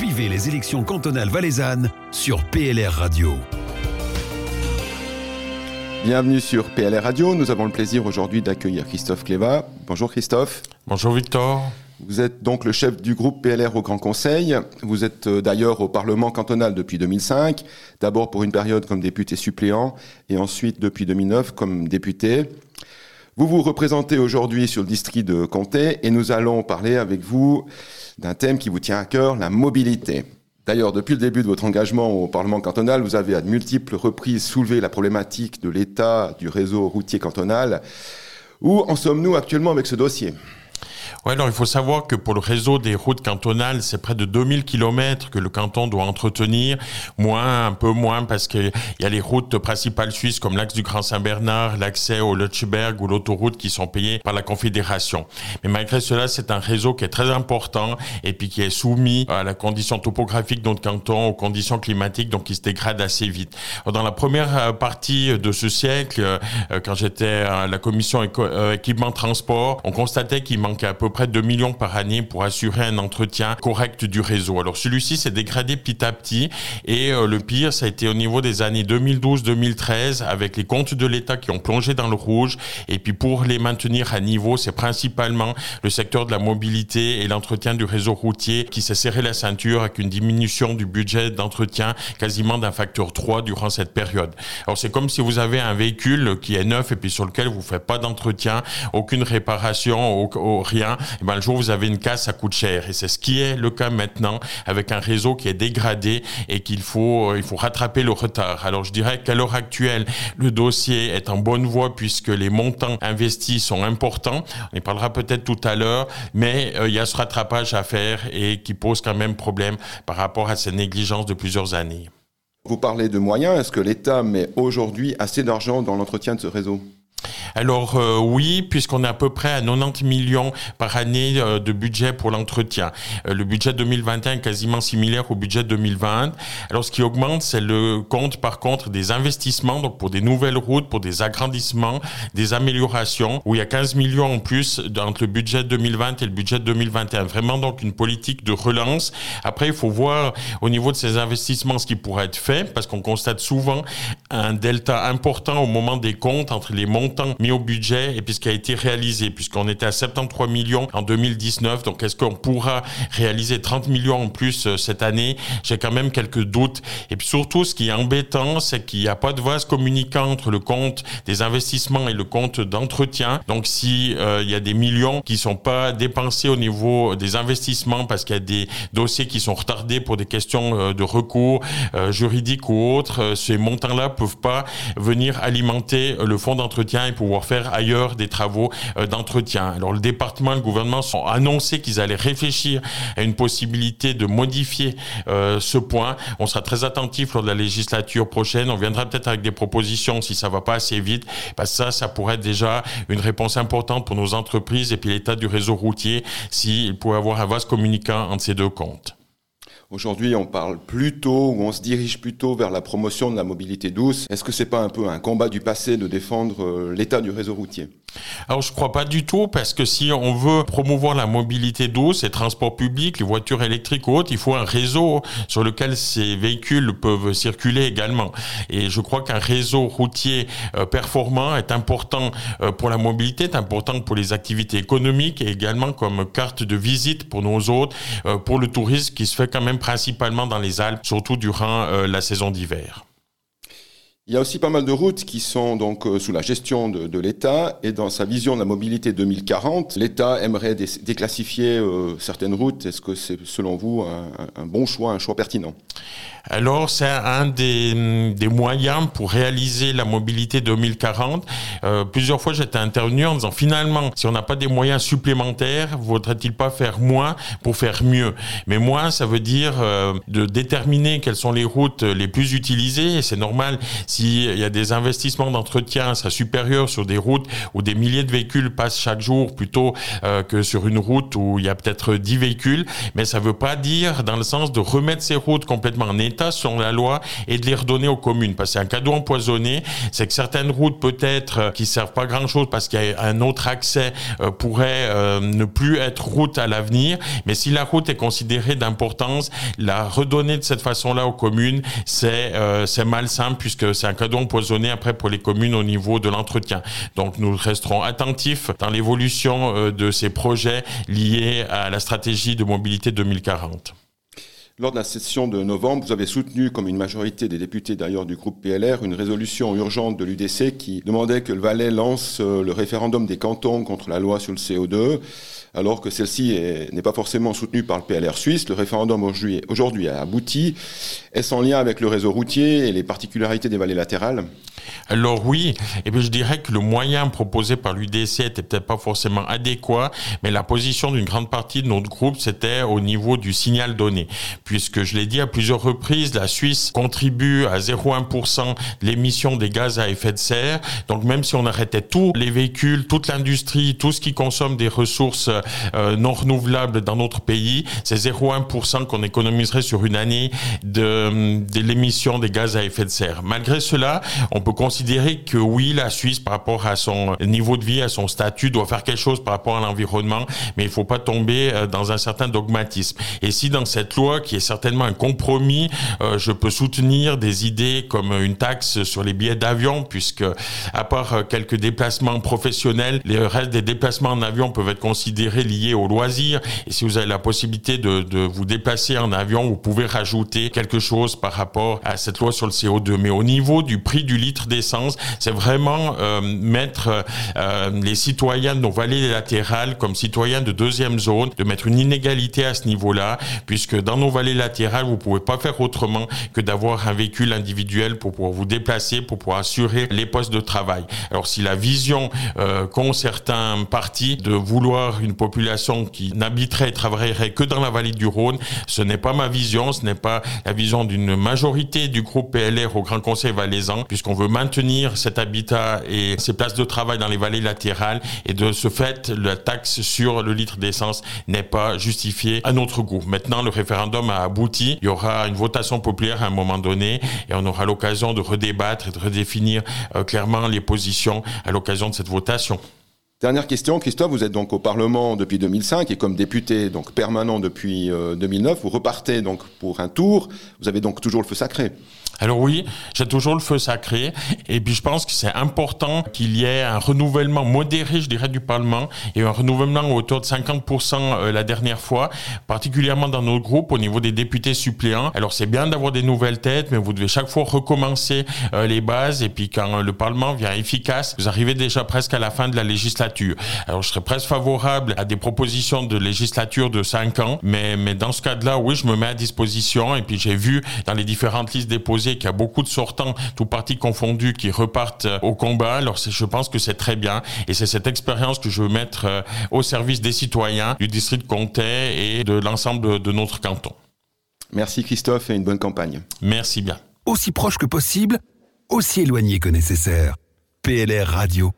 Suivez les élections cantonales valaisannes sur PLR Radio. Bienvenue sur PLR Radio. Nous avons le plaisir aujourd'hui d'accueillir Christophe Cléva. Bonjour Christophe. Bonjour Victor. Vous êtes donc le chef du groupe PLR au Grand Conseil. Vous êtes euh, d'ailleurs au Parlement cantonal depuis 2005, d'abord pour une période comme député suppléant et ensuite depuis 2009 comme député. Vous vous représentez aujourd'hui sur le district de Comté et nous allons parler avec vous d'un thème qui vous tient à cœur, la mobilité. D'ailleurs, depuis le début de votre engagement au Parlement cantonal, vous avez à de multiples reprises soulevé la problématique de l'état du réseau routier cantonal. Où en sommes-nous actuellement avec ce dossier? Ouais, alors il faut savoir que pour le réseau des routes cantonales, c'est près de 2000 km que le canton doit entretenir, moins, un peu moins, parce qu'il y a les routes principales suisses comme l'axe du Grand Saint-Bernard, l'accès au Lutschberg ou l'autoroute qui sont payées par la Confédération. Mais malgré cela, c'est un réseau qui est très important et puis qui est soumis à la condition topographique de notre canton, aux conditions climatiques, donc qui se dégrade assez vite. Dans la première euh, partie de ce siècle, euh, quand j'étais à la commission euh, équipement transport, on constatait qu'il manquait peu près 2 millions par année pour assurer un entretien correct du réseau. Alors celui-ci s'est dégradé petit à petit et euh, le pire, ça a été au niveau des années 2012-2013 avec les comptes de l'État qui ont plongé dans le rouge. Et puis pour les maintenir à niveau, c'est principalement le secteur de la mobilité et l'entretien du réseau routier qui s'est serré la ceinture avec une diminution du budget d'entretien quasiment d'un facteur 3 durant cette période. Alors c'est comme si vous avez un véhicule qui est neuf et puis sur lequel vous ne faites pas d'entretien, aucune réparation, rien et eh ben, le jour où vous avez une casse, ça coûte cher. Et c'est ce qui est le cas maintenant avec un réseau qui est dégradé et qu'il faut, euh, il faut rattraper le retard. Alors je dirais qu'à l'heure actuelle, le dossier est en bonne voie puisque les montants investis sont importants. On y parlera peut-être tout à l'heure, mais euh, il y a ce rattrapage à faire et qui pose quand même problème par rapport à ces négligences de plusieurs années. Vous parlez de moyens. Est-ce que l'État met aujourd'hui assez d'argent dans l'entretien de ce réseau? Alors euh, oui, puisqu'on est à peu près à 90 millions par année euh, de budget pour l'entretien. Euh, le budget 2021 est quasiment similaire au budget 2020. Alors ce qui augmente, c'est le compte par contre des investissements, donc pour des nouvelles routes, pour des agrandissements, des améliorations, où il y a 15 millions en plus entre le budget 2020 et le budget 2021. Vraiment donc une politique de relance. Après, il faut voir au niveau de ces investissements ce qui pourrait être fait, parce qu'on constate souvent un delta important au moment des comptes entre les monts mis au budget et puis ce qui a été réalisé, puisqu'on était à 73 millions en 2019. Donc, est-ce qu'on pourra réaliser 30 millions en plus euh, cette année? J'ai quand même quelques doutes. Et puis surtout, ce qui est embêtant, c'est qu'il n'y a pas de vase communicant entre le compte des investissements et le compte d'entretien. Donc, si euh, il y a des millions qui sont pas dépensés au niveau des investissements parce qu'il y a des dossiers qui sont retardés pour des questions euh, de recours juridiques ou autres, ces montants-là peuvent pas venir alimenter le fonds d'entretien et pouvoir faire ailleurs des travaux euh, d'entretien. Alors le département et le gouvernement ont annoncé qu'ils allaient réfléchir à une possibilité de modifier euh, ce point. On sera très attentif lors de la législature prochaine. On viendra peut-être avec des propositions si ça va pas assez vite. Que ça, ça pourrait être déjà une réponse importante pour nos entreprises et puis l'état du réseau routier s'il pouvait avoir un vaste communicant entre ces deux comptes. Aujourd'hui, on parle plutôt, ou on se dirige plutôt vers la promotion de la mobilité douce. Est-ce que c'est pas un peu un combat du passé de défendre euh, l'état du réseau routier? Alors je crois pas du tout parce que si on veut promouvoir la mobilité douce, les transports publics, les voitures électriques ou autres, il faut un réseau sur lequel ces véhicules peuvent circuler également. Et je crois qu'un réseau routier euh, performant est important euh, pour la mobilité, est important pour les activités économiques et également comme carte de visite pour nos autres, euh, pour le tourisme qui se fait quand même principalement dans les Alpes, surtout durant la saison d'hiver. Il y a aussi pas mal de routes qui sont donc euh, sous la gestion de, l'État et dans sa vision de la mobilité 2040, l'État aimerait déclassifier euh, certaines routes. Est-ce que c'est selon vous un, bon choix, un choix pertinent? Alors, c'est un des, des, moyens pour réaliser la mobilité 2040. Euh, plusieurs fois, j'étais intervenu en disant finalement, si on n'a pas des moyens supplémentaires, vaudrait-il pas faire moins pour faire mieux? Mais moins, ça veut dire de déterminer quelles sont les routes les plus utilisées. Et c'est normal s'il y a des investissements d'entretien, ça supérieur sur des routes où des milliers de véhicules passent chaque jour plutôt euh, que sur une route où il y a peut-être 10 véhicules, mais ça veut pas dire dans le sens de remettre ces routes complètement en état selon la loi et de les redonner aux communes. Parce que c'est un cadeau empoisonné, c'est que certaines routes peut-être euh, qui servent pas grand-chose parce qu'il y a un autre accès euh, pourraient ne plus être route à l'avenir, mais si la route est considérée d'importance, la redonner de cette façon-là aux communes, c'est c'est malsain puisque c'est un cadeau empoisonné après pour les communes au niveau de l'entretien. Donc nous resterons attentifs dans l'évolution euh, de ces projets liés à la stratégie de mobilité 2040. Lors de la session de novembre, vous avez soutenu, comme une majorité des députés d'ailleurs du groupe PLR, une résolution urgente de l'UDC qui demandait que le Valais lance euh, le référendum des cantons contre la loi sur le CO2 alors que celle-ci n'est pas forcément soutenue par le PLR suisse. Le référendum aujourd'hui a abouti. Est-ce en lien avec le réseau routier et les particularités des vallées latérales? Alors oui, et bien je dirais que le moyen proposé par l'UDC était peut-être pas forcément adéquat, mais la position d'une grande partie de notre groupe, c'était au niveau du signal donné. Puisque je l'ai dit à plusieurs reprises, la Suisse contribue à 0,1% de l'émission des gaz à effet de serre. Donc même si on arrêtait tous les véhicules, toute l'industrie, tout ce qui consomme des ressources euh, non renouvelables dans notre pays, c'est 0,1% qu'on économiserait sur une année de, de l'émission des gaz à effet de serre. Malgré cela, on peut considérer que oui, la Suisse, par rapport à son niveau de vie, à son statut, doit faire quelque chose par rapport à l'environnement, mais il faut pas tomber euh, dans un certain dogmatisme. Et si dans cette loi, qui est certainement un compromis, euh, je peux soutenir des idées comme une taxe sur les billets d'avion, puisque à part quelques déplacements professionnels, les restes des déplacements en avion peuvent être considérés liés au loisir. Et si vous avez la possibilité de vous déplacer en avion, vous pouvez rajouter quelque chose par rapport à cette loi sur le CO2. Mais au niveau du prix du litre d'essence, c'est vraiment euh, mettre euh, les citoyens de nos vallées latérales comme citoyens de deuxième zone, de mettre une inégalité à ce niveau-là, puisque dans nos vallées latérales, vous pouvez pas faire autrement que d'avoir un véhicule individuel pour pouvoir vous déplacer, pour pouvoir assurer les postes de travail. Alors si la vision euh, qu'ont certains partis de vouloir une population qui n'habiterait et travaillerait que dans la vallée du Rhône, ce n'est pas ma vision, ce n'est pas la vision d'une majorité du groupe PLR au Grand Conseil valaisan, puisqu'on veut maintenir cet habitat et ces places de travail dans les vallées latérales, et de ce fait, la taxe sur le litre d'essence n'est pas justifiée à notre goût. Maintenant, le référendum a abouti, il y aura une votation populaire à un moment donné, et on aura l'occasion de redébattre et de redéfinir euh, clairement les positions à l'occasion de cette votation. Dernière question, Christophe, vous êtes donc au Parlement depuis 2005 et comme député donc permanent depuis 2009, euh, vous repartez donc pour un tour. Vous avez donc toujours le feu sacré. Alors oui, j'ai toujours le feu sacré. Et puis je pense que c'est important qu'il y ait un renouvellement modéré, je dirais, du Parlement et un renouvellement autour de 50% euh, la dernière fois, particulièrement dans nos groupes au niveau des députés suppléants. Alors c'est bien d'avoir des nouvelles têtes, mais vous devez chaque fois recommencer euh, les bases. Et puis quand le Parlement vient efficace, vous arrivez déjà presque à la fin de la législature. Alors je serais presque favorable à des propositions de législature de 5 ans, mais, mais dans ce cas-là, oui, je me mets à disposition. Et puis j'ai vu dans les différentes listes déposées qu'il y a beaucoup de sortants, tout partis confondus, qui repartent euh, au combat. Alors je pense que c'est très bien et c'est cette expérience que je veux mettre euh, au service des citoyens du district de Comté et de l'ensemble de notre canton. Merci Christophe et une bonne campagne. Merci bien. Aussi proche que possible, aussi éloigné que nécessaire. PLR Radio.